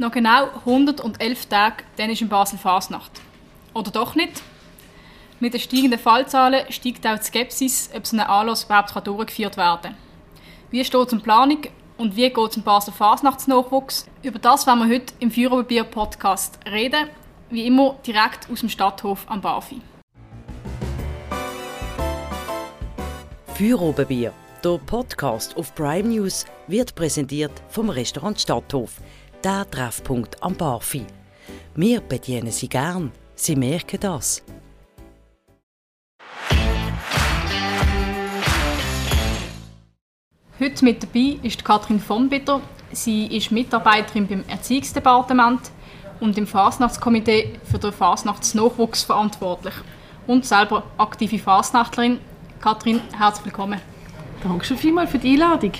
Noch genau 111 Tage, dann ist in Basel Fasnacht. Oder doch nicht? Mit den steigenden Fallzahlen steigt auch die Skepsis, ob so ein Anlass überhaupt durchgeführt werden kann. Wie steht es um Planung und wie geht es um Basel Fasnachtsnachwuchs? Über das werden wir heute im Führerbier Podcast reden, wie immer direkt aus dem Stadthof am Bafi. Führerbier, der Podcast auf Prime News, wird präsentiert vom Restaurant Stadthof, der Treffpunkt am Bafi. Wir bedienen Sie gern, Sie merken das. Heute mit dabei ist Katrin von Bitter. Sie ist Mitarbeiterin beim Erziehungsdepartement und im Fasnachtskomitee für den Fasnachtsnachwuchs verantwortlich und selber aktive Fasnachtlerin. Katrin, herzlich willkommen. Danke schon vielmals für die Einladung.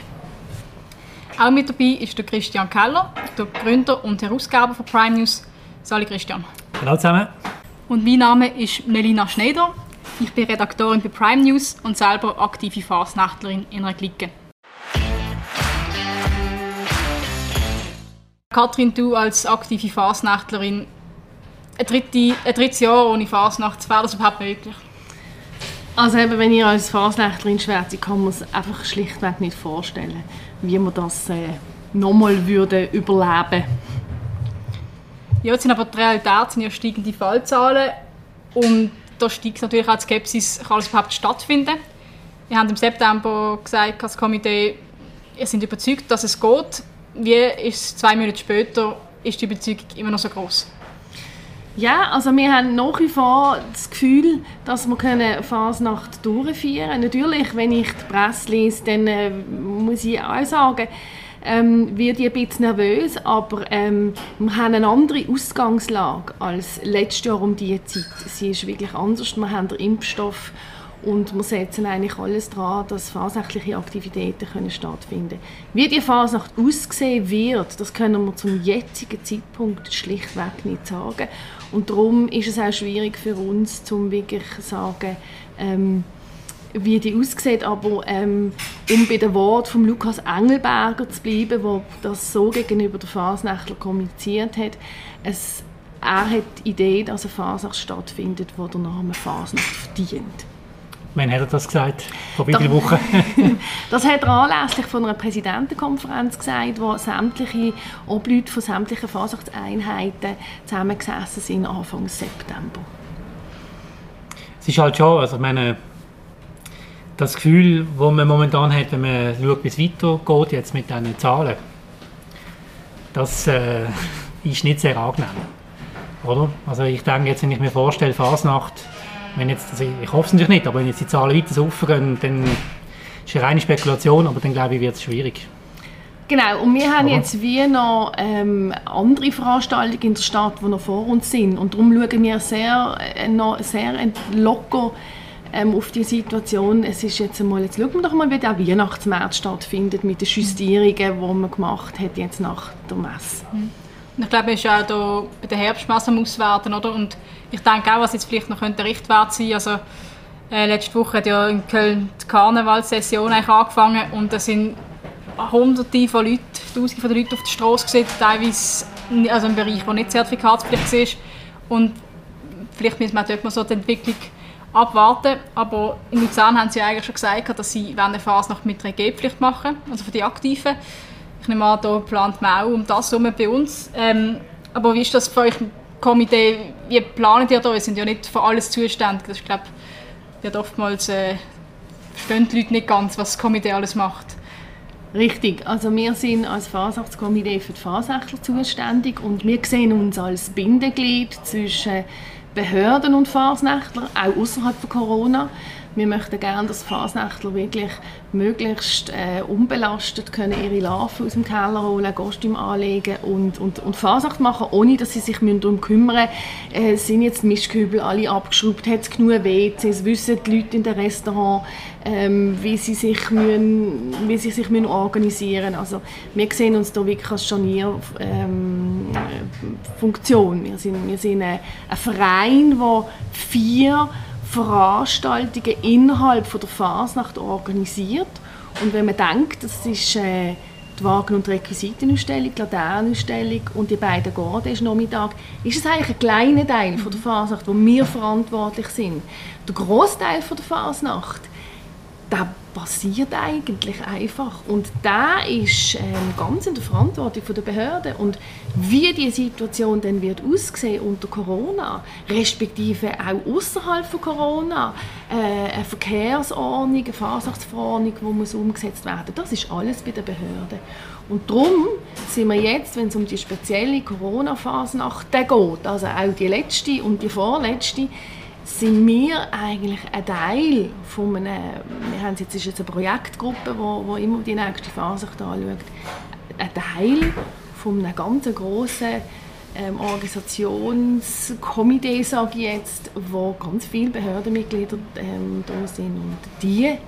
Auch mit dabei ist der Christian Keller, der Gründer und Herausgeber von Prime News. Sali Christian. Hallo zusammen. Und mein Name ist Melina Schneider. Ich bin Redaktorin bei Prime News und selber aktive Fasnachtlerin in einer Clique. Katrin, du als aktive Fasnachtlerin, ein, dritte, ein drittes Jahr ohne Fasnacht, wäre das überhaupt möglich? Also eben, wenn ihr als Fasnächtlerin schwärze, kann man es einfach schlichtweg nicht vorstellen, wie man das äh, nochmal würde überleben Ja, jetzt sind aber die Realität sind ja steigende Fallzahlen und da steigt natürlich auch die Skepsis, kann das überhaupt stattfinden? Wir haben im September gesagt, als Komitee, wir sind überzeugt, dass es geht wie ist zwei Monate später ist die Überzeugung immer noch so groß? Ja, also wir haben nach wie vor das Gefühl, dass wir eine Fasnacht durchführen können. Natürlich, wenn ich die Presse lese, dann äh, muss ich auch sagen, ähm, wird ich ein bisschen nervös, aber ähm, wir haben eine andere Ausgangslage als letztes Jahr um diese Zeit. Sie ist wirklich anders. Wir haben den Impfstoff und wir setzen eigentlich alles daran, dass fasnachtliche Aktivitäten können stattfinden können. Wie die Fasnacht aussehen wird, das können wir zum jetzigen Zeitpunkt schlichtweg nicht sagen. Und darum ist es auch schwierig für uns, zum wirklich sagen, ähm, wie die aussieht. Aber ähm, um bei dem Wort von Lukas Engelberger zu bleiben, der das so gegenüber der Fasnächtler kommuniziert hat, es, er hat die Idee, dass eine Fasnacht stattfindet, die der Name Fasnacht verdient. Wann hat er das gesagt? Vor wie vielen Wochen? das hat er anlässlich von einer Präsidentenkonferenz gesagt, wo sämtliche Obleute von sämtlichen Fasachtseinheiten zusammengesessen sind Anfang September. Es ist halt schon, also ich meine, das Gefühl, das man momentan hat, wenn man schaut, wie es weitergeht jetzt mit diesen Zahlen, das äh, ist nicht sehr angenehm. Oder? Also ich denke jetzt, wenn ich mir vorstelle, Fasnacht wenn jetzt, also ich hoffe es natürlich nicht, aber wenn jetzt die Zahlen weiter so aufgehen, dann ist es eine reine Spekulation, aber dann glaube ich, wird es schwierig. Genau, und wir haben Oder? jetzt wie noch ähm, andere Veranstaltungen in der Stadt, die noch vor uns sind. Und darum schauen wir sehr, äh, noch sehr locker ähm, auf die Situation. Es ist jetzt einmal, jetzt schauen wir doch mal, wie der Weihnachtsmärz stattfindet mit den Justierungen, die man gemacht hat jetzt nach der Messe. Mhm. Ich glaube, es ist auch da bei der Herbstmesse auswerten, oder? Und ich denke auch, was jetzt vielleicht noch könnte Richtwert sein also äh, letzte Woche hat ja in Köln die Karnevalssession angefangen und da sind hunderte von Leuten, tausende von Leuten auf der Straße gesehen, teilweise also im Bereich, der nicht zertifikatspflichtig ist und vielleicht müssen wir dort mal so die Entwicklung abwarten, aber in Luzern haben sie eigentlich schon gesagt, dass sie eine Phase noch mit 3G-Pflicht machen, also für die Aktiven. Ich nehme an, da plant man auch um das herum bei uns. Ähm, aber wie ist das für euch im Komitee? Wie planet ihr da? Wir sind ja nicht für alles zuständig. Das, ich glaube, wird oftmals äh, verstehen die Leute nicht ganz, was das Komitee alles macht. Richtig, also wir sind als Fasachtskomitee für die Fasachtler zuständig und wir sehen uns als Bindeglied zwischen Behörden und Fasnächtler, auch außerhalb von Corona. Wir möchten gerne, dass Fasnächtler wirklich möglichst äh, unbelastet können ihre Larven aus dem Keller holen, Kostüm anlegen und, und, und Fasnacht machen, ohne dass sie sich darum kümmern müssen, äh, sind jetzt die Mischkübel alle abgeschraubt, hat es genug WCs, wissen die Leute in den Restaurants, ähm, wie sie sich, müssen, wie sie sich müssen organisieren müssen. Also wir sehen uns da wirklich als Scharnierfunktion. Ähm, wir sind, wir sind ein, ein Verein, der vier Veranstaltungen innerhalb der Fasnacht organisiert. Und wenn man denkt, das ist äh, die Wagen- und Requisitenausstellung, die Laternenausstellung und die beiden Garden Nachmittag, ist es eigentlich ein kleiner Teil der Fasnacht, wo wir verantwortlich sind. Der Großteil von der Fasnacht, der passiert eigentlich einfach? Und da ist ähm, ganz in der Verantwortung der Behörden und wie die Situation dann wird aussehen unter Corona, respektive auch außerhalb von Corona, äh, eine Verkehrsordnung, eine Fahrsatzverordnung, die muss umgesetzt werden, das ist alles bei den Behörden. Und darum sind wir jetzt, wenn es um die spezielle Corona-Phase geht, also auch die letzte und die vorletzte, sind wir eigentlich ein Teil von einem, wir haben jetzt, ist jetzt eine Projektgruppe, wo, wo immer die nächste Phase anschaut, ein Teil von einem ganz grossen ähm, Organisationskomitee, sage ich jetzt, wo ganz viele Behördenmitglieder ähm, da sind und die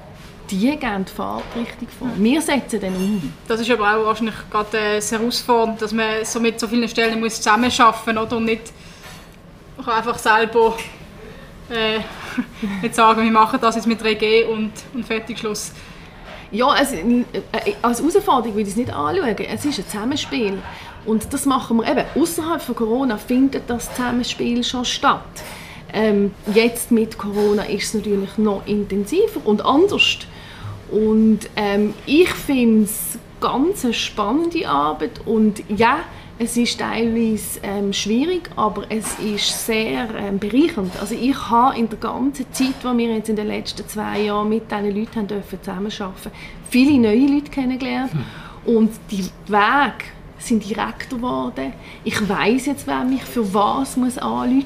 die geben die Fahrtrichtung vor. Wir setzen den um. Das ist aber auch wahrscheinlich gerade äh, sehr herausfordernd, dass man so mit so vielen Stellen muss zusammenarbeiten muss und nicht einfach selber äh, nicht sagen, wir machen das jetzt mit 3G und, und fertig, Schluss. Ja, also, als Herausforderung würde ich es nicht anschauen. Es ist ein Zusammenspiel. Und das machen wir eben. Außerhalb von Corona findet das Zusammenspiel schon statt. Ähm, jetzt mit Corona ist es natürlich noch intensiver und anders. Und ähm, ich finde es ganz eine spannende Arbeit und ja, es ist teilweise ähm, schwierig, aber es ist sehr ähm, bereichernd. Also ich habe in der ganzen Zeit, die wir jetzt in den letzten zwei Jahren mit diesen Leuten haben dürfen zusammenarbeiten viele neue Leute kennengelernt. Hm. Und die Wege sind direkter geworden. Ich weiß jetzt, wer mich für was muss anrufen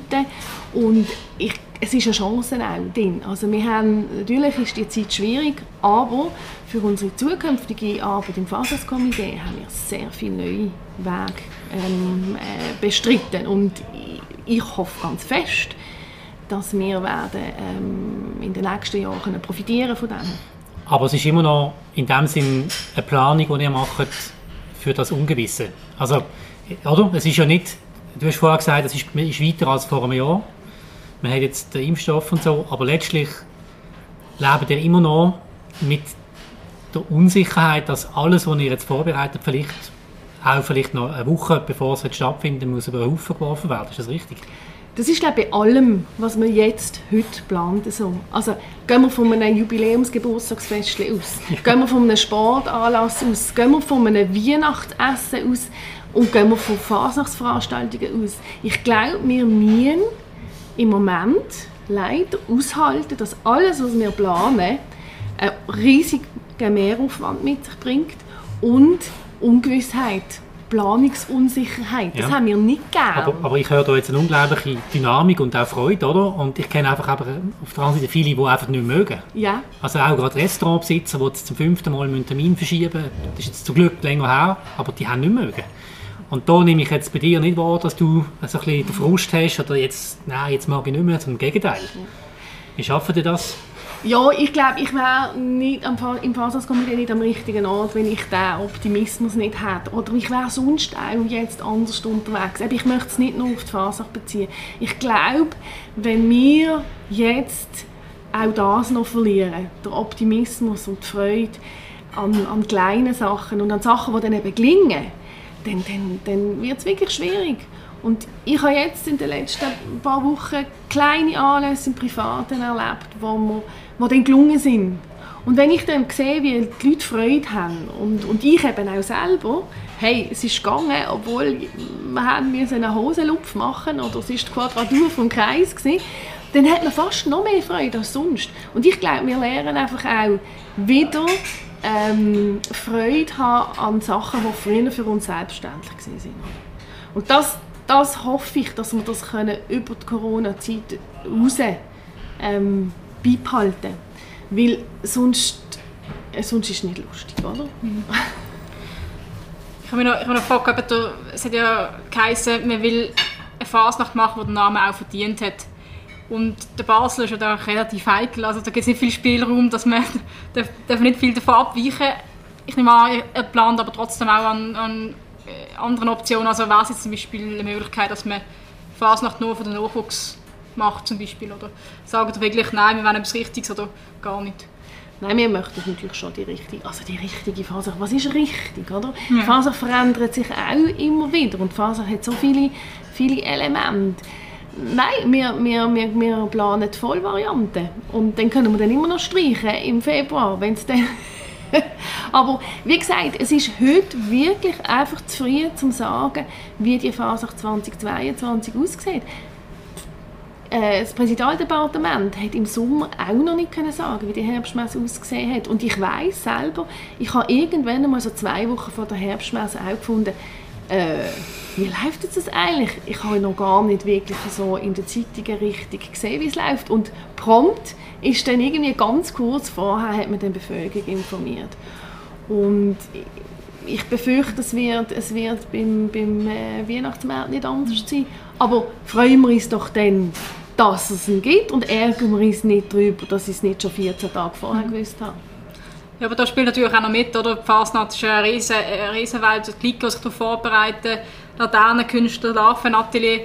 muss. Und ich, es ist eine Chance auch drin. Also wir haben, natürlich ist die Zeit schwierig, aber für unsere zukünftige Arbeit im Faserskomitee haben wir sehr viele neue Wege ähm, äh, bestritten. Und ich, hoffe ganz fest, dass wir werden, ähm, in den nächsten Jahren profitieren von dem. Aber es ist immer noch in dem Sinn eine Planung, die ihr macht für das Ungewisse. Also, oder? Es ist ja nicht, du hast vorher gesagt, es ist, ist weiter als vor einem Jahr. Man hat jetzt den Impfstoff und so, aber letztlich leben wir immer noch mit der Unsicherheit, dass alles, was ihr jetzt vorbereitet, vielleicht auch vielleicht noch eine Woche, bevor es stattfinden muss, über den Haufen geworfen werden. Ist das richtig? Das ist glaube ich, bei allem, was wir jetzt heute planen. So. Also gehen wir von einem Jubiläumsgeburtstagsfest aus, ja. gehen wir von einem Sportanlass aus, gehen wir von einem Weihnachtsessen aus und gehen wir von Fasnachtsveranstaltungen aus. Ich glaube, wir müssen im Moment leider aushalten, dass alles, was wir planen, einen riesigen Mehraufwand mit sich bringt und Ungewissheit, Planungsunsicherheit. Das ja. haben wir nicht gerne. Aber, aber, ich höre da jetzt eine unglaubliche Dynamik und auch Freude, oder? Und ich kenne einfach aber auf der anderen Seite viele, die einfach nicht mögen. Ja. Also auch gerade Restaurantbesitzer, die zum fünften Mal einen Termin verschieben müssen. Das ist jetzt zum Glück länger her, aber die haben nicht mögen. Und da nehme ich jetzt bei dir nicht wahr, dass du so ein bisschen den Frust hast oder jetzt, nein, jetzt mag ich nicht mehr, zum Gegenteil. Wie schaffen die das? Ja, ich glaube, ich wäre nicht am, im Faserskomitee nicht am richtigen Ort, wenn ich diesen Optimismus nicht hätte. Oder ich wäre sonst auch jetzt anders unterwegs. Aber ich möchte es nicht nur auf die Faser beziehen. Ich glaube, wenn wir jetzt auch das noch verlieren, der Optimismus und die Freude an, an kleinen Sachen und an Sachen, die dann eben gelingen, dann, dann, dann wird es wirklich schwierig. Und ich habe jetzt in den letzten paar Wochen kleine Anlässe im Privaten erlebt, wo, wir, wo dann gelungen sind. Und wenn ich dann sehe, wie die Leute Freude haben und, und ich eben auch selber, hey, es ist gegangen, obwohl wir haben eine Hosenlupf machen oder es ist die Quadratur vom Kreis gewesen, dann hat man fast noch mehr Freude als sonst. Und ich glaube, wir lernen einfach auch wieder ähm, Freude haben an Sachen, die früher für uns selbstverständlich waren. Und das, das hoffe ich, dass wir das können über die Corona-Zeit raus ähm, beibehalten Weil sonst, äh, sonst ist es nicht lustig, oder? Mhm. Ich habe mich noch, ich habe noch gefragt, es hat ja geheißen, man will eine Fasnacht machen, die den Namen auch verdient hat. Und der Basel ist ja da relativ heikel, also da gibt es nicht viel Spielraum, dass man darf, darf nicht viel davon abweichen Ich nehme an, er plant aber trotzdem auch an, an äh, anderen Optionen. Also wäre es jetzt zum Beispiel eine Möglichkeit, dass man Fasnacht nur für den Nachwuchs macht zum Beispiel? Oder sagen ihr wirklich, nein, wir wollen etwas Richtiges oder gar nicht? Nein, wir möchten natürlich schon die richtige, also die richtige Faser. Was ist richtig, oder? Ja. Faser verändert sich auch immer wieder und die Faser hat so viele, viele Elemente. Nein, wir, wir, wir, wir planen die Vollvariante und dann können wir dann immer noch streichen im Februar, wenn es dann Aber wie gesagt, es ist heute wirklich einfach zu früh, um zu sagen, wie die Phase 2022 aussieht. Äh, das Präsidialdepartement hat im Sommer auch noch nicht können sagen, wie die Herbstmesse ausgesehen hat. Und ich weiß selber, ich habe irgendwann einmal so zwei Wochen vor der Herbstmesse auch gefunden, äh, wie läuft das eigentlich? Ich habe noch gar nicht wirklich so in der Zeitung richtig gesehen, wie es läuft. Und prompt ist dann irgendwie ganz kurz vorher hat man die Bevölkerung informiert. Und ich befürchte, es wird, es wird beim, beim äh, Weihnachtsmarkt nicht anders sein. Aber freuen wir uns doch dann, dass es ihn gibt und ärgern wir uns nicht darüber, dass ich es nicht schon 14 Tage vorher mhm. gewusst habe. Ja, aber da spielt natürlich auch noch mit, oder? Die Fasnacht ist eine riesen, eine riesen die Leute, die sich darauf vorbereiten, Laternenkünstler, Larvenatelier.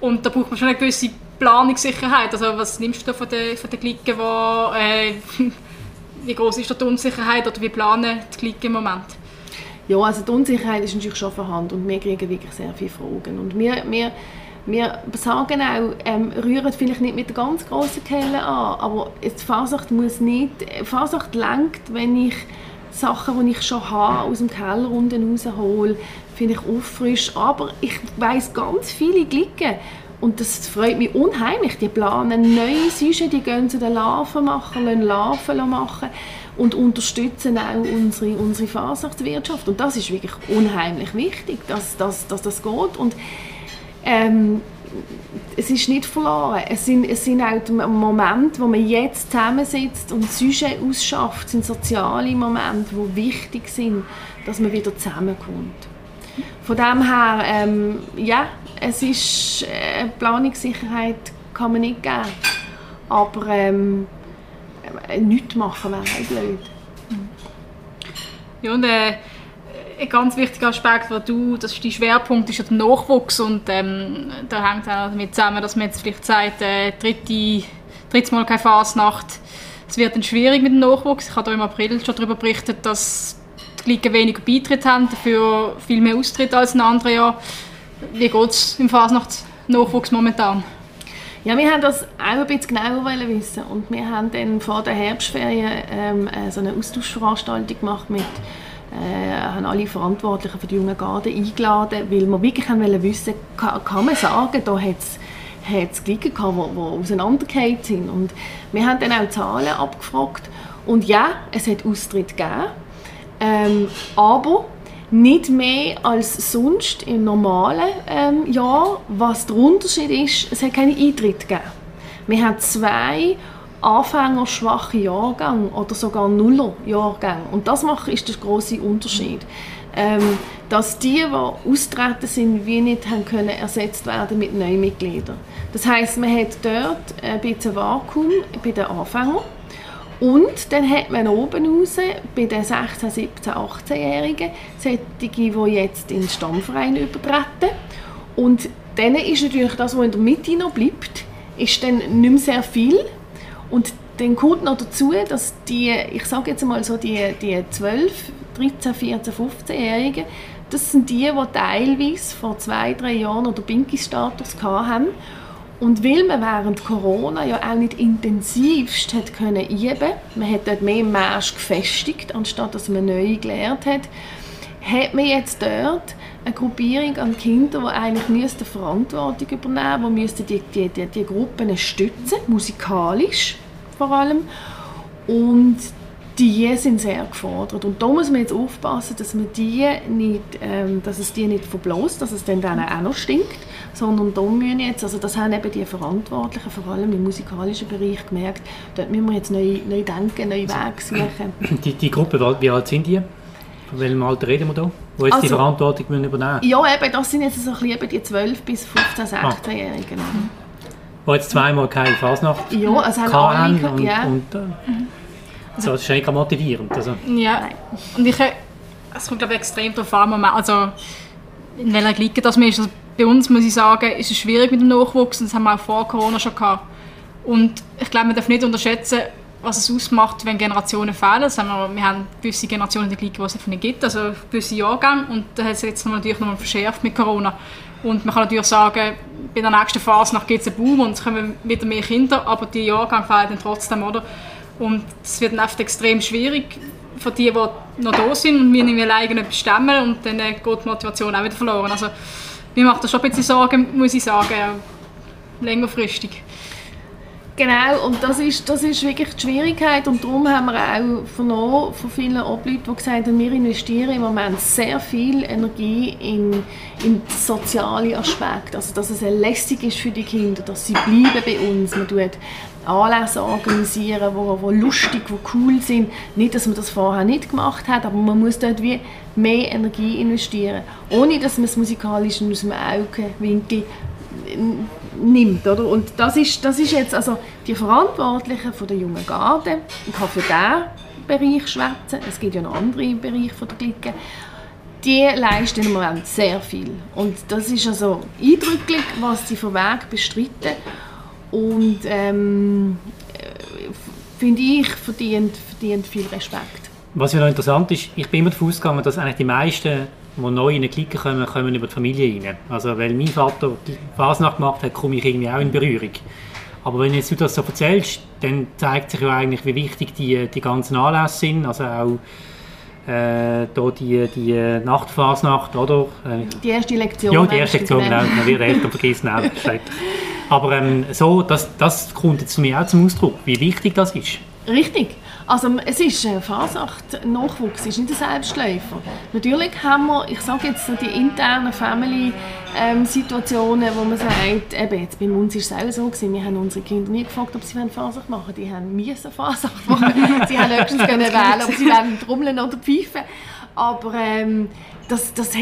Und da braucht man schon eine gewisse Planungssicherheit. Also was nimmst du von den, von den Glicken, wo, äh, wie groß ist da die Unsicherheit oder wie planen die Glicken im Moment? Ja, also die Unsicherheit ist natürlich schon vorhanden und wir kriegen wirklich sehr viele Fragen. Und wir, wir, wir sagen auch, ähm, rühren vielleicht nicht mit der ganz grossen Kelle an, aber die Fasacht muss nicht, Fasacht lenkt, wenn ich Sachen, die ich schon habe, aus dem Keller unten raushole, finde ich auffrisch. Aber ich weiss ganz viele Glicken, und das freut mich unheimlich. Die planen neue Süße, die gehen zu den Larven machen, lassen Larven machen und unterstützen auch unsere, unsere Fasernachtswirtschaft. Und das ist wirklich unheimlich wichtig, dass, dass, dass das geht. Und ähm, es ist nicht verloren. Es sind, es sind auch die Momente, wo man jetzt zusammensitzt und Sujet ausschafft, sind soziale Momente, die wichtig sind, dass man wieder zusammenkommt. Von dem her, ähm, ja, es ist äh, Planungssicherheit kann man nicht geben, aber ähm, äh, nichts machen wäre auch blöd. Ja, und äh, ein ganz wichtiger Aspekt, wo du, das ist dein Schwerpunkt, ist ja der Nachwuchs und ähm, da hängt auch damit zusammen, dass man jetzt vielleicht sagt, äh, dritte, drittes Mal keine Fasnacht, es wird dann schwierig mit dem Nachwuchs. Ich habe da im April schon darüber berichtet, dass die Ligen weniger Beitritt haben, dafür viel mehr Austritt als in anderen Jahren. Wie geht es im Fasnachtsnachwuchs momentan? Ja, wir haben das auch ein bisschen genauer wissen und wir haben dann vor der Herbstferien ähm, äh, so eine Austauschveranstaltung gemacht mit äh, haben alle Verantwortlichen für die jungen Garden eingeladen, weil wir wirklich haben wissen kann, kann man sagen, da hat es hat Glieder gehabt, die, die auseinandergefallen sind. Und wir haben dann auch Zahlen abgefragt. Und ja, es hat Austritt gegeben. Ähm, aber nicht mehr als sonst im normalen ähm, Jahr. Was der Unterschied ist, es hat keinen Eintritt gegeben. Wir haben zwei Anfängerschwache Jahrgänge oder sogar Nuller Jahrgänge. Und das macht, ist der große Unterschied. Ähm, dass die, die austreten sind, wie nicht haben können ersetzt werden mit neuen Mitgliedern. Das heißt, man hat dort ein bisschen Vakuum bei den Anfängern und dann hat man oben raus bei den 16, 17, 18-Jährigen solche, die jetzt in den Stammverein übertreten. Und dann ist natürlich das, was in der Mitte noch bleibt, ist dann nicht mehr sehr viel. Und dann kommt noch dazu, dass die, ich sage jetzt mal so, die, die 12, 13, 14, 15-Jährigen, das sind die, die teilweise vor zwei, drei Jahren oder Binky-Status hatten und weil man während Corona ja auch nicht intensivst hat können üben, man hat dort mehr Marsch gefestigt, anstatt dass man neu gelernt hat, hat man jetzt dort eine Gruppierung an Kindern, die eigentlich müssten Verantwortung übernehmen müssten, die die, die, die Gruppen stützen, musikalisch vor allem. Und die sind sehr gefordert. Und da muss man jetzt aufpassen, dass, man die nicht, ähm, dass es die nicht verblasst, dass es dann, dann auch noch stinkt, sondern da müssen jetzt, also das haben eben die Verantwortlichen, vor allem im musikalischen Bereich, gemerkt, dort müssen wir jetzt neu, neu denken, neue Wege suchen. Die, die Gruppe, wie alt sind die? Von welchem Alter reden wir da? Wo jetzt also, die Verantwortung müssen übernehmen Ja, eben, das sind jetzt so ein bisschen die 12- bis 15-, 16-Jährigen. Ah. Die jetzt zweimal keine Fasnacht ja, also haben und, ja. und, äh, mhm. So, das ist eigentlich motivierend. Also. Ja, und ich, es kommt glaube ich, extrem darauf an, also in welcher Liga das man ist. Also bei uns, muss ich sagen, ist es schwierig mit dem Nachwuchs und das haben wir auch vor Corona schon gehabt. Und ich glaube, man darf nicht unterschätzen, was es ausmacht, wenn Generationen fehlen. Haben wir, wir haben gewisse Generationen der Clique, die es einfach nicht gibt, also gewisse Jahrgänge. Und da hat es jetzt natürlich nochmal verschärft mit Corona. Und man kann natürlich sagen, bei der nächsten Phase gibt es einen Boom und es kommen wieder mehr Kinder, aber die Jahrgänge fehlen dann trotzdem, oder? Und es wird dann einfach extrem schwierig für die, die noch da sind und wir nicht mehr alleine bestimmen und dann geht die Motivation auch wieder verloren. Also mir macht das schon ein bisschen Sorgen, muss ich sagen, längerfristig. Genau, und das ist, das ist wirklich die Schwierigkeit. Und darum haben wir auch vernommen von vielen Obleuten, die gesagt haben, wir investieren im Moment sehr viel Energie in, in soziale Aspekte, also dass es lästig ist für die Kinder, dass sie bleiben bei uns, man tut Anlässe organisieren, wo, wo lustig, wo cool sind. Nicht, dass man das vorher nicht gemacht hat, aber man muss dort wie mehr Energie investieren, ohne dass man es musikalisch aus dem Augenwinkel nimmt. Oder? Und das ist, das ist jetzt also die Verantwortlichen von der jungen Garde. Ich kann für diesen Bereich schwätzen. Es gibt ja noch andere Bereiche von der Clique. Die leisten im Moment sehr viel. Und das ist also eindrücklich, was sie von Weg bestreiten. Und ähm, finde ich, verdient, verdient viel Respekt. Was ja noch interessant ist, ich bin immer davon ausgegangen, dass eigentlich die meisten die neu in eine Clique kommen, kommen über die Familie rein. Also weil mein Vater die Fasnacht gemacht hat, komme ich irgendwie auch in Berührung. Aber wenn jetzt du das so erzählst, dann zeigt sich ja eigentlich, wie wichtig die, die ganzen Anlässe sind. Also auch äh, da die, die Nachtfasnacht, oder? Äh, die erste Lektion. Ja, die erste Lektion, genau. Man wird älter, vergessen auch. Aber ähm, so, das, das kommt jetzt zu mir auch zum Ausdruck, wie wichtig das ist. Richtig. Also es ist äh, Fasnacht, Nachwuchs ist nicht ein Selbstläufer. Natürlich haben wir, ich sage jetzt die internen Family-Situationen, ähm, wo man sagt, eben jetzt bei uns ist es auch so gewesen, wir haben unsere Kinder nie gefragt, ob sie Fasnacht machen wollen. Die haben müssen Fasnacht machen. sie haben höchstens können wählen, ob sie wollen trommeln oder pfeifen. Aber ähm, das, das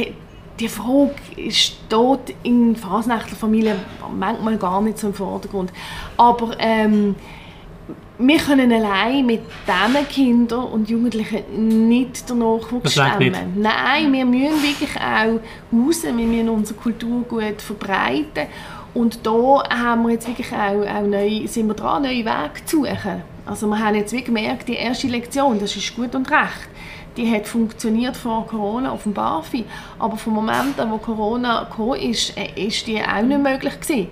die Frage steht in Fasnächtlerfamilien manchmal gar nicht so im Vordergrund. Aber ähm, wir können allein mit diesen Kindern und Jugendlichen nicht den Nachwuchs stemmen. Nein, wir müssen wirklich auch raus, wir müssen unsere Kultur gut verbreiten. Und da haben wir jetzt wirklich auch, auch neu, sind wir dran, neue Wege zu suchen. Also wir haben jetzt wirklich gemerkt, die erste Lektion, das ist gut und recht, die hat funktioniert vor Corona auf dem BAFI. Aber vom Moment an, wo Corona gekommen ist, äh, ist die auch nicht möglich gewesen.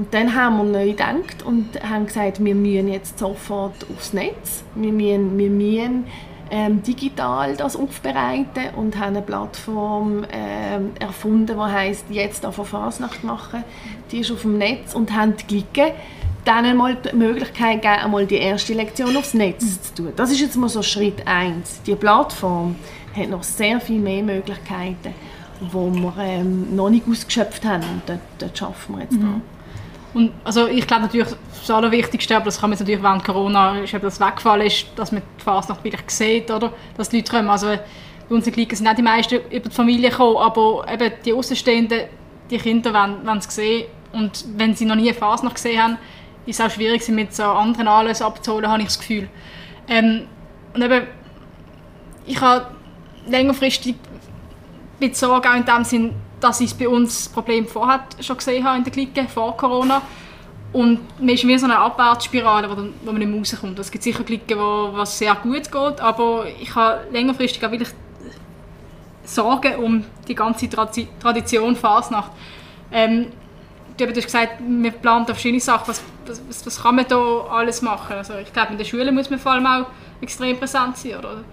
Und dann haben wir neu gedacht und haben gesagt, wir müssen jetzt sofort aufs Netz, wir müssen, wir müssen ähm, digital das aufbereiten und haben eine Plattform ähm, erfunden, die heißt jetzt auf Fasnacht machen. Die ist auf dem Netz und haben die Glicke dann einmal die Möglichkeit gegeben, einmal die erste Lektion aufs Netz zu tun. Das ist jetzt mal so Schritt 1. Die Plattform hat noch sehr viel mehr Möglichkeiten, die wir ähm, noch nicht ausgeschöpft haben und dort, dort arbeiten wir jetzt mhm. dran. Und also ich glaube natürlich, das Allerwichtigste, aber das kann man jetzt natürlich während Corona, ist eben das weggefallen ist, dass man die Fasnacht wirklich sieht, oder? Dass die Leute kommen. Also bei uns in sind nicht die meisten über die Familie gekommen, aber eben die Außenstehenden, die Kinder wollen, wollen es sehen. Und wenn sie noch nie eine Fasnacht gesehen haben, ist es auch schwierig, sie mit so anderen Anlässen abzuholen, habe ich das Gefühl. Ähm, und eben, ich habe längerfristig mit Sorge auch in dem Sinn, dass ich bei uns das Problem vorher schon gesehen habe in der Clique, vor Corona. Und man ist wie so eine Abwärtsspirale, wo, dann, wo man nicht mehr rauskommt. Es gibt sicher Klicken, wo was sehr gut geht, aber ich habe längerfristig auch wirklich Sorgen um die ganze Tradition Fasnacht. Ähm, du hast gesagt, wir planen da verschiedene Sachen. Was, was, was kann man da alles machen? Also ich glaube, in der Schule muss man vor allem auch extrem präsent sein, oder?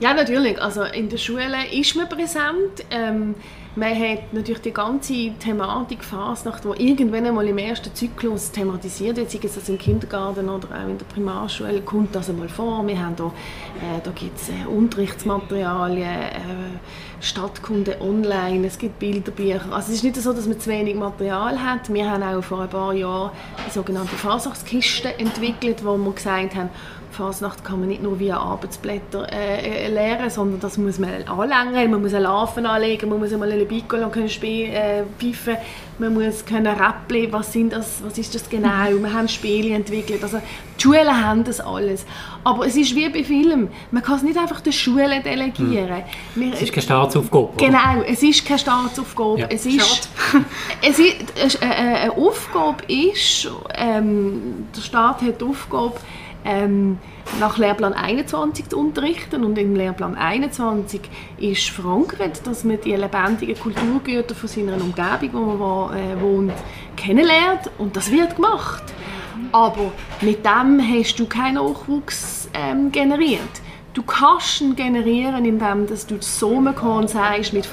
Ja, natürlich. Also in der Schule ist man präsent. Ähm, man hat natürlich die ganze Thematik Fasnacht, die irgendwann einmal im ersten Zyklus thematisiert wird, sei es also im Kindergarten oder auch in der Primarschule, kommt das einmal vor. Wir haben da, äh, da gibt es äh, Unterrichtsmaterialien, äh, Stadtkunde online, es gibt Bilderbücher. Also es ist nicht so, dass man zu wenig Material hat. Wir haben auch vor ein paar Jahren die sogenannte Fasnachtskiste entwickelt, wo wir gesagt haben, Fasnacht kann man nicht nur via Arbeitsblätter äh, äh, lernen, sondern das muss man anlängen, man muss ein Larven anlegen, man muss einmal eine Piccolo können spielen, äh, pfeifen, man muss können Rappeln, was, sind das, was ist das genau, wir haben Spiele entwickelt, also die Schulen haben das alles. Aber es ist wie bei Filmen, man kann es nicht einfach den Schulen delegieren. Hm. es ist keine Staatsaufgabe. Genau, es ist keine Staatsaufgabe. Ja. Es ist, es ist, äh, äh, eine Aufgabe ist, ähm, der Staat hat die Aufgabe, ähm, nach Lehrplan 21 zu unterrichten. Und im Lehrplan 21 ist verankert, dass man die lebendigen Kulturgüter von seiner Umgebung, wo man äh, wohnt, kennenlernt. Und das wird gemacht. Aber mit dem hast du keinen Nachwuchs ähm, generiert. Du kannst ihn generieren, indem dass du Sommerkorn sagst mit.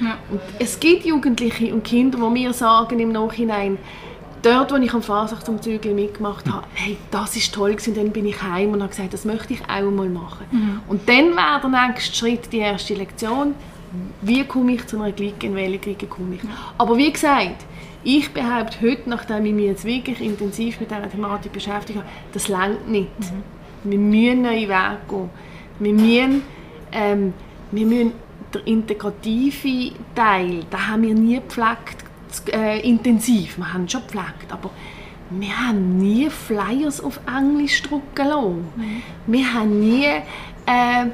Ja. Und es gibt Jugendliche und Kinder, die mir sagen im Nachhinein, dort, wo ich am Fasachtsumzügli mitgemacht habe, hey, das ist toll gewesen, dann bin ich heim und habe gesagt, das möchte ich auch mal machen. Mhm. Und dann wäre der nächste Schritt die erste Lektion, wie komme ich zu einer Clique, in welche Clique komme ich. Aber wie gesagt, ich behaupte heute, nachdem ich mich jetzt wirklich intensiv mit dieser Thematik beschäftigt habe, das längt nicht. Mhm. Wir müssen neue Wege gehen. Wir müssen, ähm, wir müssen den integrativen Teil, den haben wir nie gepflegt, äh, intensiv. Wir haben schon gepflegt, aber wir haben nie Flyers auf Englisch drucken lassen. Mhm. Wir haben nie äh,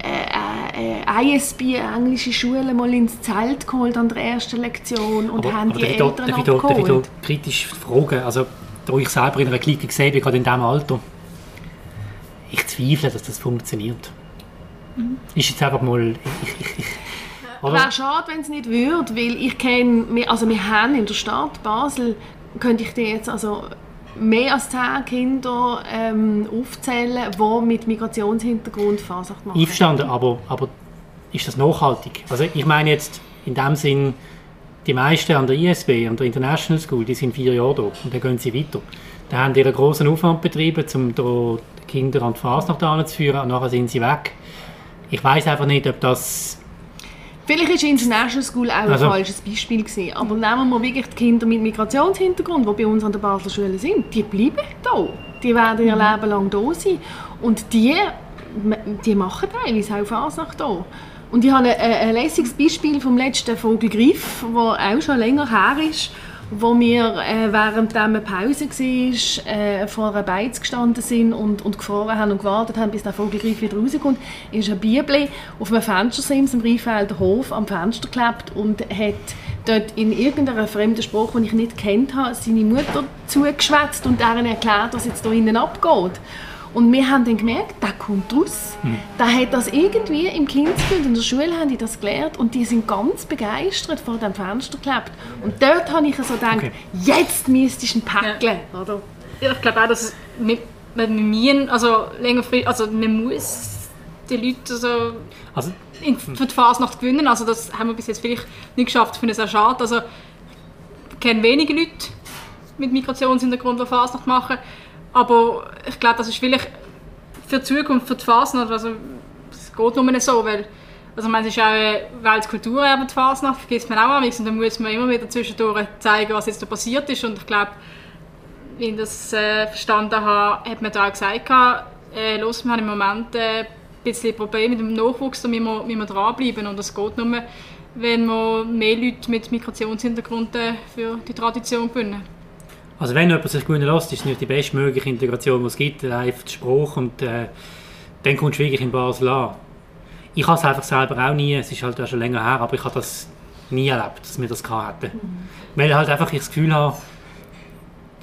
äh, äh, ISB, englische Schule, mal ins Zelt geholt an der ersten Lektion und aber, haben aber die Eltern da, darf abgeholt. Darf ich da kritisch fragen? Also, da ich selber in einer Clique gesehen bin, gerade in diesem Alter, ich zweifle, dass das funktioniert. Mhm. Ist jetzt einfach mal... Ich, ich, ich, Wäre schade, wenn es nicht würde, weil ich kenne, also wir haben in der Stadt Basel, könnte ich dir jetzt also mehr als zehn Kinder ähm, aufzählen, die mit Migrationshintergrund Fahrsacht machen. Einverstanden, aber, aber ist das nachhaltig? Also ich meine jetzt in dem Sinn, die meisten an der ISB, an der International School, die sind vier Jahre da und dann gehen sie weiter. Dann haben die einen grossen Aufwand betrieben, um die Kinder an die Fasnacht zu führen und nachher sind sie weg. Ich weiß einfach nicht, ob das Vielleicht ist International School auch also. ein falsches Beispiel gewesen. Aber nehmen wir wirklich die Kinder mit Migrationshintergrund, die bei uns an der Basler Schule sind, die bleiben da. Die werden ihr mhm. Leben lang da sein. Und die, die machen teilweise auch Fasnacht da. Und ich habe ein, ein lässiges Beispiel vom letzten Vogelgriff, der auch schon länger her ist wo wir äh, während eine Pause war, äh, vor einer Beiz gestanden sind und, und gefroren haben und gewartet haben, bis der Vogelgriff wieder rauskommt, ist ein Bibli auf einem Fenstersims im Rheinfelder Hof am Fenster geklebt und hat dort in irgendeiner fremden Sprache, die ich nicht kennt habe, seine Mutter zugeschwätzt und deren erklärt, was jetzt da innen abgeht. Und wir haben dann gemerkt, der kommt raus. Mhm. Der hat das irgendwie im Kindsbild, in der Schule haben die das gelernt und die sind ganz begeistert vor dem Fenster geklebt. Und dort habe ich so gedacht, okay. jetzt müsstest du ihn päckeln. Ja. Oder? Ja, ich glaube auch, dass wir, wir müssen, also längerfristig, also man muss die Leute so also, in, für die Fasnacht gewinnen. Also das haben wir bis jetzt vielleicht nicht geschafft, ich finde es sehr schade. Also ich kenne wenige Leute mit Migrationshintergrund, die Fasnacht machen. Aber ich glaube, das ist vielleicht für die Zukunft, für die Fasnacht, also es geht nur so, weil also man ist auch eine Weltkulturerbe, die Fasnacht, vergisst man auch am und dann muss man immer wieder zwischendurch zeigen, was jetzt da passiert ist. Und ich glaube, wenn ich das äh, verstanden habe, hat man da auch gesagt, äh, los, wir haben im Moment äh, ein bisschen Probleme mit dem Nachwuchs, da müssen wir, wir dranbleiben. Und das geht nur, wenn wir mehr Leute mit Migrationshintergrund äh, für die Tradition gewinnen. Also wenn jemand sich gut lässt, ist es nicht die bestmögliche Integration, die es gibt, einfach der Spruch und äh, dann kommst du wirklich in Basel an. Ich habe es einfach selber auch nie, es ist halt auch schon länger her, aber ich habe das nie erlebt, dass wir das hatten. Mhm. Weil halt einfach ich das Gefühl habe,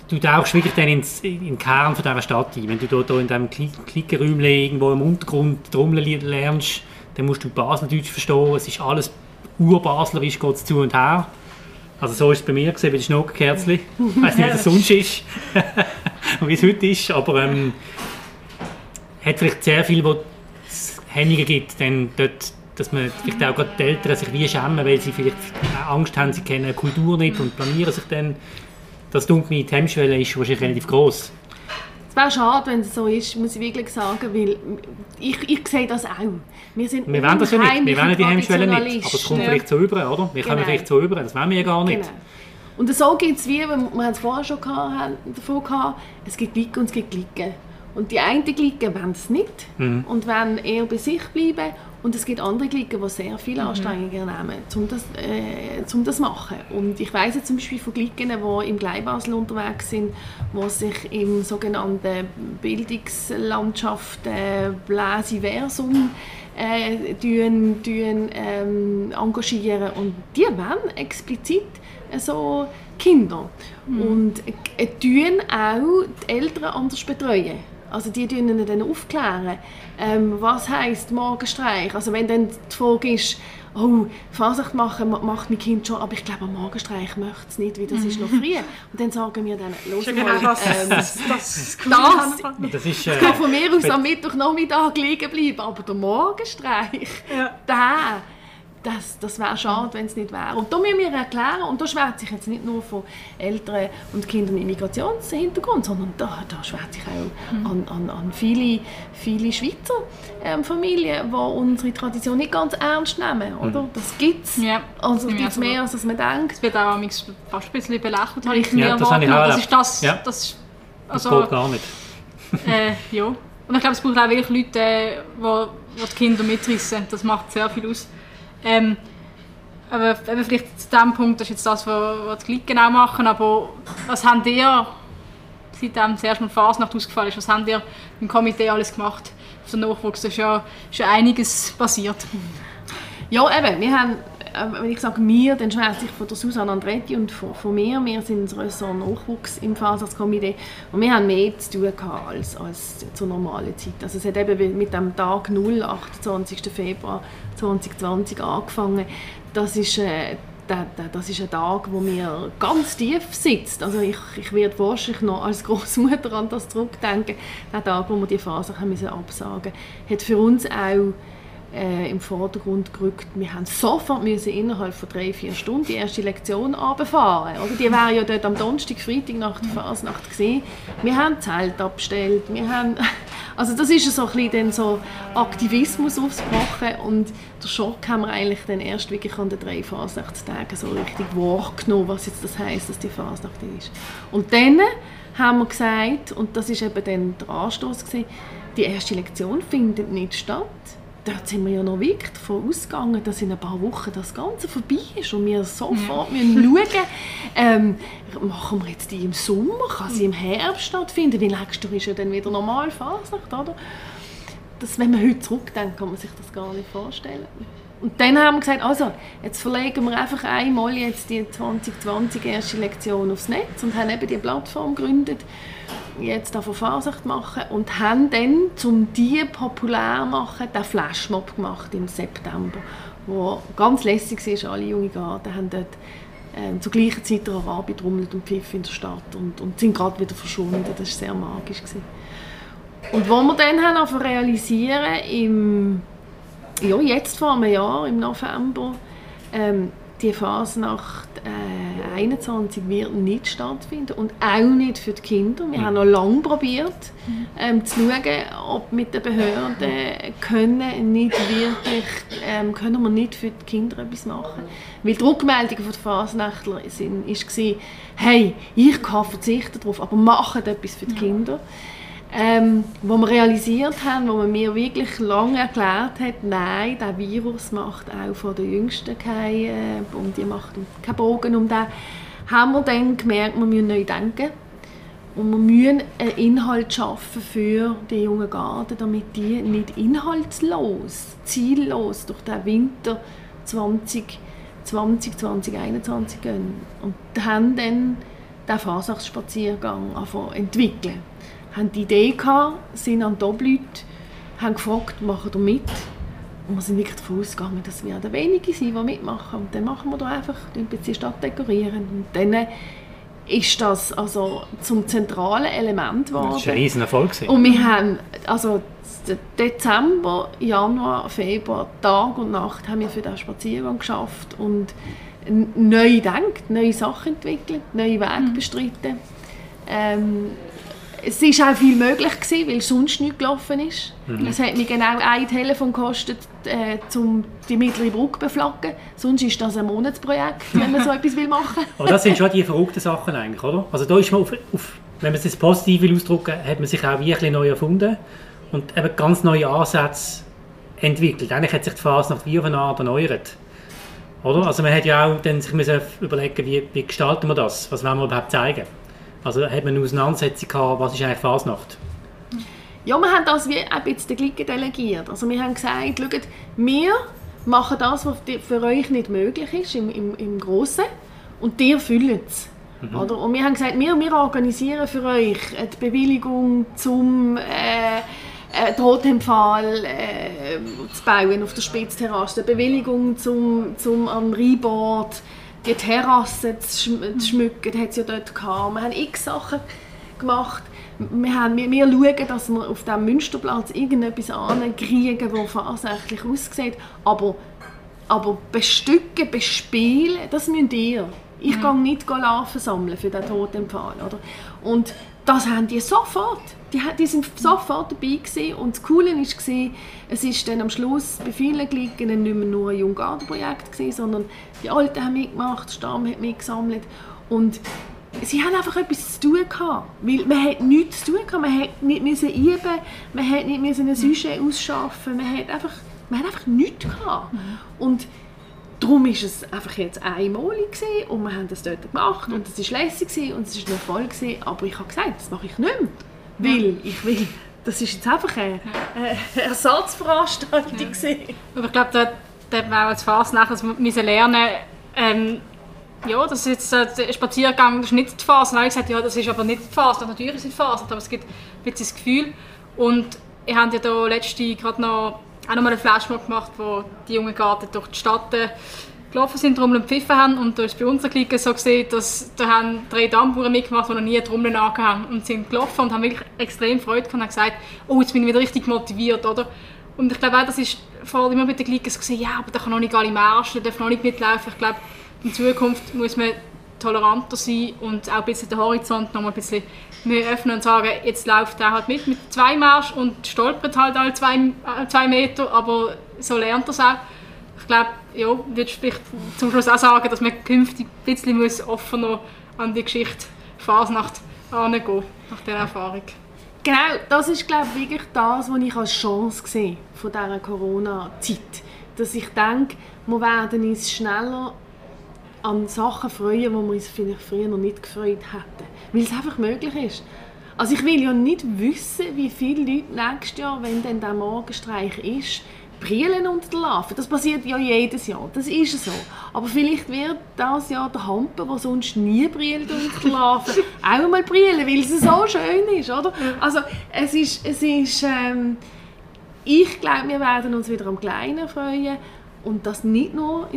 du tauchst wirklich dann ins, in den Kern von dieser Stadt ein. Wenn du da, in diesem Klickenräumchen irgendwo im Untergrund Trommeln lernst, dann musst du Baseldeutsch verstehen, es ist alles urbaslerisch, geht zu und her. Also so ist es bei mir gesehen, bei den Schnuckerkerzchen. Ich weiß nicht, wie das sonst ist und wie es heute ist, aber ähm, hat vielleicht sehr viel, wo es Hemmungen gibt, dann dort, dass man vielleicht auch gerade die Eltern sich wie schämen, weil sie vielleicht Angst haben, sie kennen die Kultur nicht und planieren sich dann. Das dunkle Hemmschwelle ist wahrscheinlich relativ groß. Es wäre schade, wenn es so ist, muss ich wirklich sagen, weil ich, ich sehe das auch. Wir, sind wir wollen das ja nicht, wir wollen die Hemmschwelle nicht, aber es kommt vielleicht so über, oder? Wir genau. kommen vielleicht so über, das wollen wir ja gar nicht. Genau. Und so gibt es wie, wir haben es vorher schon gehabt, davon gehabt, es gibt Glicken und es gibt Glicken. Und die einen Glicken wollen es nicht mhm. und wollen eher bei sich bleiben Und es gibt andere Klicken, die sehr viel Mhm. Anstrengungen nehmen, um das, äh, um das zu machen. Und ich jetzt zum Beispiel von Klicken, die im Gleibasel unterwegs sind, die sich im sogenannten Bildungslandschaft äh, Bläsiversum äh, tun, tun, ähm, engagieren. Und die wollen explizit so Kinder. Und äh, tun auch die Eltern anders betreuen. Also die tun ihnen dann aufklären, ähm, was heisst Magenstreich. Also wenn dann die Frage ist, oh, Fasnacht machen ma- macht mein Kind schon, aber ich glaube, am Magenstreich möchte es nicht, weil das ist noch früh. Und dann sagen wir dann, los mal, genau das. ähm, das, das, das Das ist, äh, kann von mir aus am Mittwochnachmittag liegen bleiben, aber der Morgenstreich, Ja. der, das, das wäre schade, wenn es nicht wäre. Und da müssen wir erklären, und da schwärzt sich jetzt nicht nur von Eltern und Kindern mit Migrationshintergrund, sondern da, da schwärzt sich auch an, an, an viele, viele Schweizer ähm, Familien, die unsere Tradition nicht ganz ernst nehmen. Oder? Das gibt es. Ja. Also gibt es also- mehr, als man denkt. Es wird auch manchmal fast ein bisschen belächelt, habe ich mir Ja, das habe ich auch Das ist das, Ja. das ist, das also, geht gar nicht. äh, ja. Und ich glaube, es braucht auch wirklich Leute, äh, wo, wo die Kinder mitreißen. Das macht sehr viel aus. Ähm, aber vielleicht zu dem Punkt, das ist jetzt das, was, die Glicken auch machen, aber was habt ihr, seitdem das erste Mal Fasnacht ausgefallen ist, was habt ihr im Komitee alles gemacht für den Nachwuchs? Da ist ja, ja einiges passiert. Ja, eben, wir haben, wenn ich sage wir, dann schwätze ich von der Susanne Andretti und von, von mir. Wir sind das Ressort Nachwuchs im Faserskomitee und wir haben mehr zu tun gehabt als, als zur normalen Zeit. Also es hat eben mit dem Tag 0, 28. Februar 2020 angefangen. Das ist, äh, das ist ein Tag, wo mir ganz tief sitzt. Also ich, ich werde wahrscheinlich noch als Großmutter an das zurückdenken. Der Tag, wo wir die müssen absagen hat für uns auch äh, im Vordergrund gerückt. Wir haben sofort müssen innerhalb von drei, vier Stunden die erste Lektion runterfahren. Oder? Die wäre ja dort am Donnerstag, Freitag nach der Fasnacht gesehen. Wir haben Zelt abgestellt. Wir haben, also das ist so ein bisschen dann so Aktivismus ausgebrochen und den Schock haben wir eigentlich dann erst wirklich an den drei Fasnachtstagen so richtig wahrgenommen, was jetzt das heisst, dass die Fasnacht ist. Und dann haben wir gesagt, und das ist eben dann der Anstoß gewesen, die erste Lektion findet nicht statt dort sind wir ja noch wirklich davon ausgegangen, dass in ein paar Wochen das Ganze vorbei ist und wir sofort müssen schauen ähm, machen wir jetzt die im Sommer, kann sie im Herbst stattfinden, weil nächstes Jahr ist ja dann wieder normal Fasnacht, oder? Das, wenn man heute zurückdenkt, kann man sich das gar nicht vorstellen. Und dann haben wir gesagt, also, jetzt verlegen wir einfach einmal jetzt die 2020 erste Lektion aufs Netz und haben eben die Plattform gegründet, jetzt auf Fasnacht machen und haben dann, um die populär zu machen, den Flashmob gemacht im September, wo ganz lässig war, alle junge Garten haben dort ähm, zur gleichen Zeit der Arabi trommelt und pfiff in der Stadt und, und sind gerade wieder verschwunden. Das war sehr magisch. Gewesen. Und wo wir dann haben realisieren, im, ja, jetzt vor einem Jahr, im November, ähm, die Fasnacht äh, 21 wird nicht stattfinden und auch nicht für die Kinder. Wir haben noch lange probiert, ähm, zu schauen, ob mit den Behörden können, nicht wirklich, ähm, können wir nicht für die Kinder etwas machen. Weil die Rückmeldungen von den Fasnächtler sind, ist war, hey, ich kann verzichten darauf, aber macht etwas für die Kinder. Ähm, wo wir realisiert haben, wo man mir wirklich lange erklärt hat, nein, der Virus macht auch von den Jüngsten keinen, äh, und die macht keinen Bogen um den, haben wir dann gemerkt, wir müssen neu denken. Und wir müssen einen Inhalt schaffen für die jungen Garten, damit die nicht inhaltslos, ziellos durch den Winter 2020, 2021 gehen. Und haben dann den zu entwickeln haben die Idee gehabt, sind an die Obleute, haben gefragt, machen ihr mit? Und wir sind wirklich davon ausgegangen, dass wir werden wenige sein, die mitmachen. Und dann machen wir da einfach, ein bisschen die Stadt dekorieren. Und dann ist das also zum zentralen Element geworden. Das war ein riesen Erfolg. Und wir haben, also Dezember, Januar, Februar, Tag und Nacht haben wir für diesen Spaziergang geschafft und neu gedacht, neue Sachen entwickelt, neue Wege bestritten. Ähm, es war auch viel möglich, gewesen, weil sonst nichts gelaufen ist. Mhm. Es hat mir genau ein Telefon gekostet, äh, um die mittlere Brücke zu beflaggen. Sonst ist das ein Monatsprojekt, wenn man so etwas will machen will. Aber das sind schon die verrückten Sachen eigentlich, oder? Also da ist man auf, auf wenn man es positiv will ausdrücken, hat man sich auch wie ein bisschen neu erfunden und eben ganz neue Ansätze entwickelt. Eigentlich hat sich die Fasnacht wie auf eine Art erneuert. Oder? Also man hat ja auch dann sich überlegen, wie, wie gestalten wir das? Was wollen wir überhaupt zeigen? Also hat man eine Auseinandersetzung gehabt, was ist eigentlich Fasnacht? Ja, wir haben das wie ein bisschen Glicke delegiert. Also wir haben gesagt, schaut, wir machen das, was für euch nicht möglich ist im, im, im Grossen und ihr füllt es. Mhm. Oder? Und wir haben gesagt, wir, wir organisieren für euch die Bewilligung zum äh, äh, Totempfahl äh, zu bauen auf der Spitzterrasse, die Bewilligung zum, zum am Rheinbord, die Terrasse zu, schm zu schmücken, das hat es ja dort gehabt. Wir haben x Sachen gemacht. Wir, haben, wir, wir schauen, dass wir auf diesem Münsterplatz irgendetwas ankriegen, das fahrsächlich aussieht. Aber, aber bestücken, bespielen, das müsst ihr. Ich mhm. gehe nicht Larven sammeln für den Totempfahl. Oder? Und das haben die sofort. Die, die sind sofort dabei gewesen. und das Coole war, es ist dann am Schluss bei vielen Glicken nicht mehr nur ein Junggartenprojekt gewesen, sondern die Alten haben mitgemacht, der Stamm hat mitgesammelt und sie haben einfach etwas zu tun gehabt, weil man hat nichts zu tun gehabt, man hat nicht müssen üben, man hat nicht müssen ein Sujet ausschaffen, man hat einfach, man hat einfach nichts gehabt. Mhm. Und Darum war es einfach jetzt einmalig gewesen und wir haben das dort gemacht und es war lässig und es war ein Erfolg gewesen, aber ich habe gesagt, das mache ich nicht mehr, weil ich will, das ist jetzt einfach eine, eine Ersatzveranstaltung ja. gewesen. Aber ich glaube, da, da haben wir auch als Fasnacht müssen lernen, ähm, ja, das ist jetzt äh, ein Spaziergang, das ist nicht die Phase. Habe ich gesagt, ja, das ist aber nicht die Phase. Natürlich ist es die Phase, aber es gibt ein bisschen das Gefühl. Und ich habe ja da letzte gerade noch auch nochmal einen Flashmob gemacht, wo die jungen Garten durch die Stadt äh, gelaufen sind, Trommeln und haben. Und da ist bei unserer Clique so gesehen, dass da haben drei Dammbauern mitgemacht, die noch nie Trommeln haben und sind gelaufen und haben wirklich extrem Freude gehabt und haben gesagt, oh, jetzt bin ich wieder richtig motiviert, oder? Und ich glaube auch, das ist vor allem immer bei den Clique so gesehen, ja, aber da kann noch nicht alle marschen, da darf noch nicht mitlaufen. Ich glaube, in Zukunft muss man toleranter sein und auch ein bisschen den Horizont noch mal ein bisschen mehr öffnen und sagen, jetzt läuft er halt mit mit zwei Marsch und stolpert halt alle zwei, zwei Meter, aber so lernt er es auch. Ich glaube, ja, würde vielleicht zum Schluss auch sagen, dass man künftig ein bisschen muss offener an die Geschichte Fasnacht herangehen, nach dieser Erfahrung. Genau, das ist glaube ich, wirklich das, was ich als Chance sehe von dieser Corona-Zeit. Dass ich denke, wir werden uns schneller an Sachen freuen, die wir uns vielleicht früher noch nicht gefreut hätten. Weil es einfach möglich ist. Also ich will ja nicht wissen, wie viele Leute nächstes Jahr, wenn dann der Morgenstreich ist, brillen unter der Larve. Das passiert ja jedes Jahr, das ist so. Aber vielleicht wird das Jahr der Hamper, der sonst nie brillt unter der Larve, auch einmal brillen, weil es so schön ist, oder? Also es ist, es ist ähm, ich glaube, wir werden uns wieder am Kleinen freuen und das nicht nur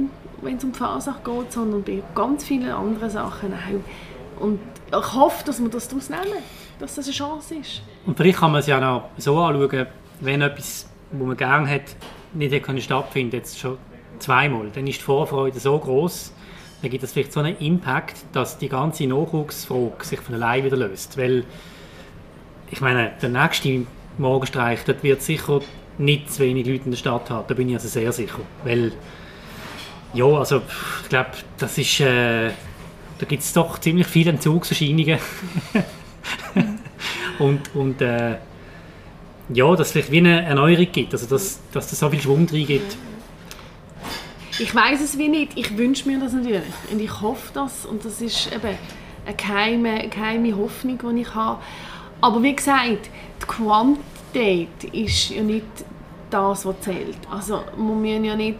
wenn es um die Fasnacht geht, sondern bei ganz vielen anderen Sachen auch. Und ich hoffe, dass wir das daraus nehmen, dass das eine Chance ist. Und vielleicht kann man es ja noch so anschauen, wenn etwas, wo man gerne hat, nicht hätte stattfinden jetzt schon zweimal, dann ist die Vorfreude so groß, dann gibt es vielleicht so einen Impact, dass die ganze Nachwuchsfrage sich von allein wieder löst. Weil, ich meine, der nächste Morgenstreich, dort wird sicher nicht zu wenig Leute in der Stadt haben, da bin ich also sehr sicher. Weil ja, also ich glaube, das ist, äh, da gibt es doch ziemlich viele Entzugserscheinungen. und und äh, ja, dass es vielleicht wie eine Erneuerung gibt, also dass, dass es so viel Schwung drin gibt. Ich weiß es wie nicht, ich wünsche mir das natürlich und ich hoffe das und das ist eben eine geheime, eine geheime Hoffnung, die ich habe. Aber wie gesagt, die Quantität ist ja nicht das, was zählt. Also wir müssen ja nicht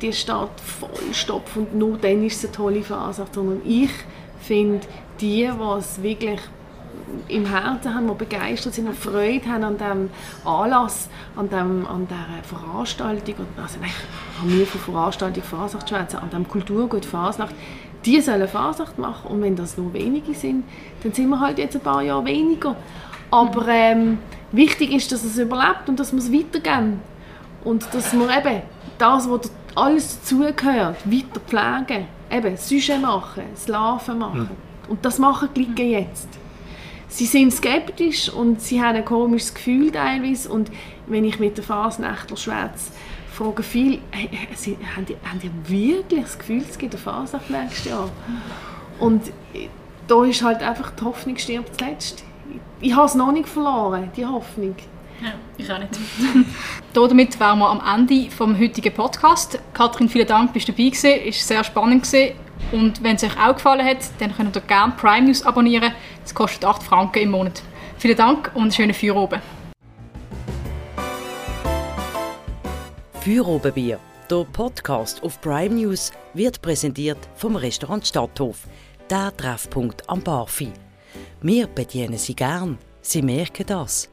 die Stadt vollstopfen und nur dann ist es eine tolle Phase, sondern ich finde, die, die es wirklich im Herzen haben, die begeistert sind und Freude haben an diesem Anlass, an, dem, an dieser Veranstaltung, also ich habe nie von Veranstaltung Fasnacht schwätzen, an diesem Kulturgut Fasnacht, die sollen Fasnacht machen und wenn das nur wenige sind, dann sind wir halt jetzt ein paar Jahre weniger. Aber ähm, wichtig ist, dass es überlebt und dass wir es weitergeben. Und dass wir eben das, was alles dazugehört, weiter pflegen. Eben, Sujet machen, Slaven machen. Mhm. Und das machen die Leute jetzt. Sie sind skeptisch und sie haben ein komisches Gefühl teilweise. Und wenn ich mit den Fasnächtler schwätze, fragen viele, hey, sie, haben, die, haben die wirklich das Gefühl, es gibt eine Fasnacht nächstes Jahr? Und da ist halt einfach die Hoffnung stirbt zuletzt. Ich habe es noch nicht verloren, die Hoffnung. Ja, ich auch nicht. Damit wären wir am Ende vom heutigen Podcast. Katrin, vielen Dank, bist du dabei gewesen. Es war sehr spannend gewesen. Und wenn es euch auch gefallen hat, dann könnt ihr gerne Prime News abonnieren. Das kostet 8 Franken im Monat. Vielen Dank und schöne Feierabend. Feierabendbier, der Podcast auf Prime News, wird präsentiert vom Restaurant Stadthof, der Treffpunkt am Barfi. Wir bedienen Sie gern, Sie merken das.